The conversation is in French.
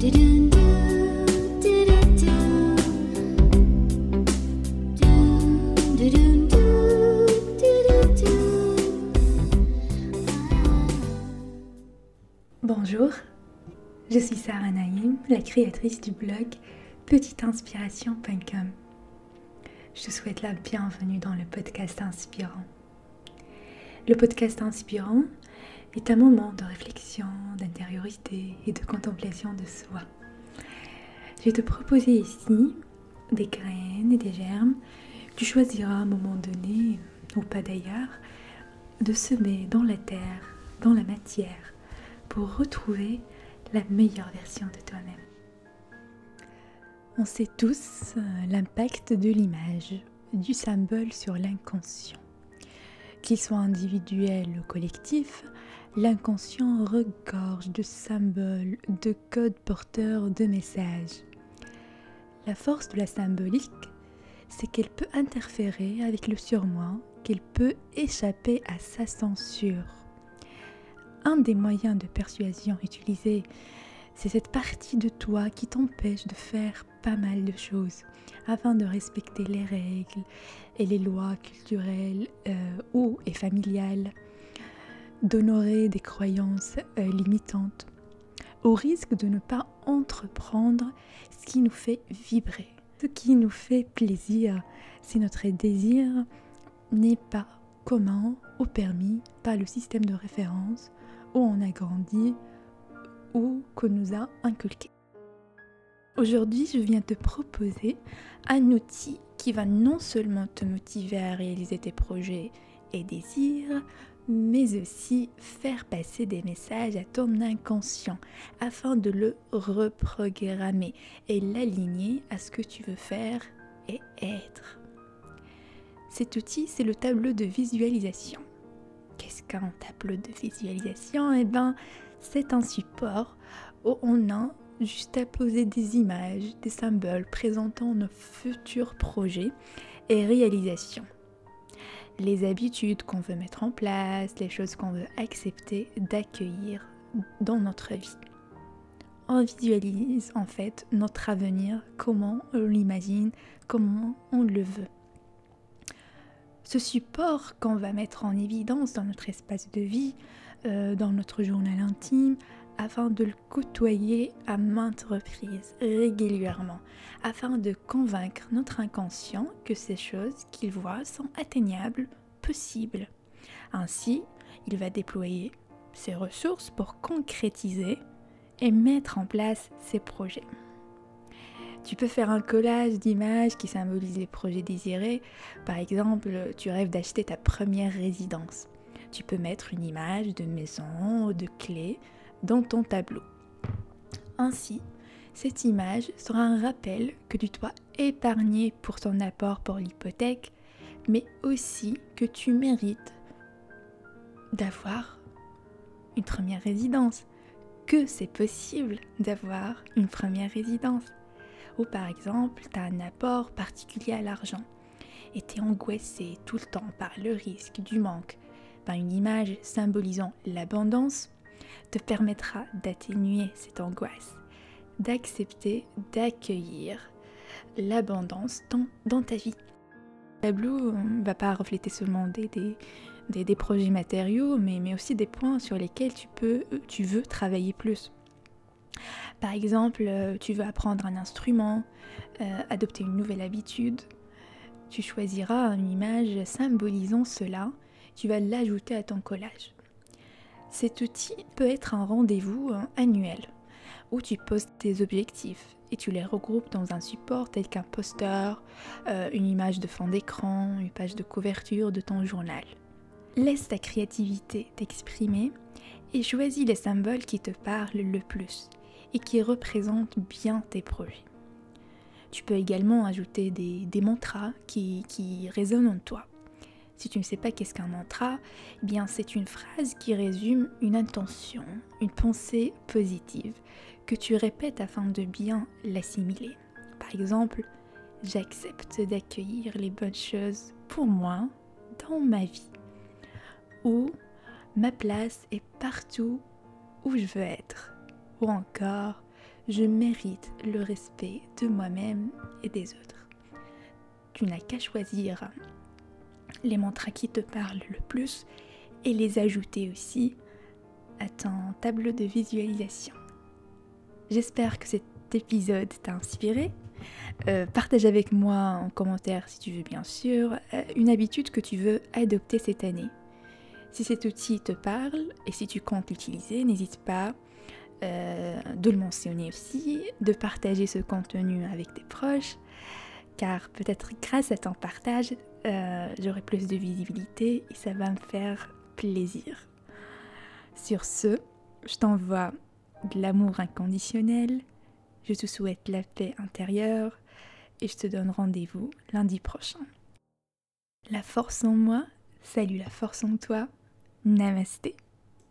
Bonjour, je suis Sarah Naïm, la créatrice du blog petiteinspiration.com. Je te souhaite la bienvenue dans le podcast inspirant. Le podcast inspirant est un moment de réflexion, d'intériorité et de contemplation de soi. Je vais te proposer ici des graines et des germes. Tu choisiras à un moment donné, ou pas d'ailleurs, de semer dans la terre, dans la matière, pour retrouver la meilleure version de toi-même. On sait tous euh, l'impact de l'image, du symbole sur l'inconscient. Qu'il soit individuel ou collectif, l'inconscient regorge de symboles, de codes porteurs de messages. La force de la symbolique, c'est qu'elle peut interférer avec le surmoi, qu'elle peut échapper à sa censure. Un des moyens de persuasion utilisés, c'est cette partie de toi qui t'empêche de faire pas mal de choses afin de respecter les règles et les lois culturelles euh, ou et familiales, d'honorer des croyances euh, limitantes, au risque de ne pas entreprendre ce qui nous fait vibrer, ce qui nous fait plaisir, si notre désir n'est pas commun ou permis par le système de référence où on a grandi ou qu'on nous a inculqué. Aujourd'hui, je viens te proposer un outil qui va non seulement te motiver à réaliser tes projets et désirs, mais aussi faire passer des messages à ton inconscient afin de le reprogrammer et l'aligner à ce que tu veux faire et être. Cet outil, c'est le tableau de visualisation. Qu'est-ce qu'un tableau de visualisation? Eh bien, c'est un support où on a juste à poser des images, des symboles présentant nos futurs projets et réalisations. Les habitudes qu'on veut mettre en place, les choses qu'on veut accepter d'accueillir dans notre vie. On visualise en fait notre avenir, comment on l'imagine, comment on le veut. Ce support qu'on va mettre en évidence dans notre espace de vie, euh, dans notre journal intime, afin de le côtoyer à maintes reprises, régulièrement, afin de convaincre notre inconscient que ces choses qu'il voit sont atteignables, possibles. Ainsi, il va déployer ses ressources pour concrétiser et mettre en place ses projets. Tu peux faire un collage d'images qui symbolisent les projets désirés. Par exemple, tu rêves d'acheter ta première résidence. Tu peux mettre une image de maison, de clé, dans ton tableau. Ainsi, cette image sera un rappel que tu dois épargner pour ton apport pour l'hypothèque, mais aussi que tu mérites d'avoir une première résidence, que c'est possible d'avoir une première résidence. Par exemple, tu as un apport particulier à l'argent et tu es angoissé tout le temps par le risque du manque. par une image symbolisant l'abondance te permettra d'atténuer cette angoisse, d'accepter, d'accueillir l'abondance dans, ta vie. Le tableau ne va pas refléter seulement des, des, projets matériaux, mais, mais, aussi des points sur lesquels tu, peux, tu veux travailler plus. Par exemple, euh, tu veux apprendre un instrument, euh, adopter une nouvelle habitude. Tu choisiras une image symbolisant cela, tu vas l'ajouter à ton collage. Cet outil peut être un rendez-vous hein, annuel où tu postes tes objectifs et tu les regroupes dans un support tel qu'un poster, euh, une image de fond d'écran, une page de couverture de ton journal. Laisse ta créativité t'exprimer et choisis les symboles qui te parlent le plus et qui représentent bien tes projets. Tu peux également ajouter des, mantras qui, qui résonnent en toi. Si tu ne sais pas qu'est-ce qu'un mantra, eh bien c'est une phrase qui résume une intention, une pensée positive que tu répètes afin de bien l'assimiler. Par exemple, j'accepte d'accueillir les bonnes choses pour moi dans ma vie. Ou ma place est partout où je veux être. Ou encore, je mérite le respect de moi-même et des autres. Tu n'as qu'à choisir les mantras qui te parlent le plus et les ajouter aussi à ton tableau de visualisation. J'espère que cet épisode t'a inspiré. Euh, partage avec moi en commentaire si tu veux bien sûr euh, une habitude que tu veux adopter cette année. Si cet outil te parle et si tu comptes l'utiliser, n'hésite pas euh, de le mentionner aussi, de partager ce contenu avec tes proches, car peut-être grâce à ton partage, j'aurai plus de visibilité et ça va me faire plaisir. Sur ce, je t'envoie de l'amour inconditionnel, je te souhaite la paix intérieure et je te donne rendez-vous lundi prochain. La force en moi, salut la force en toi, namasté.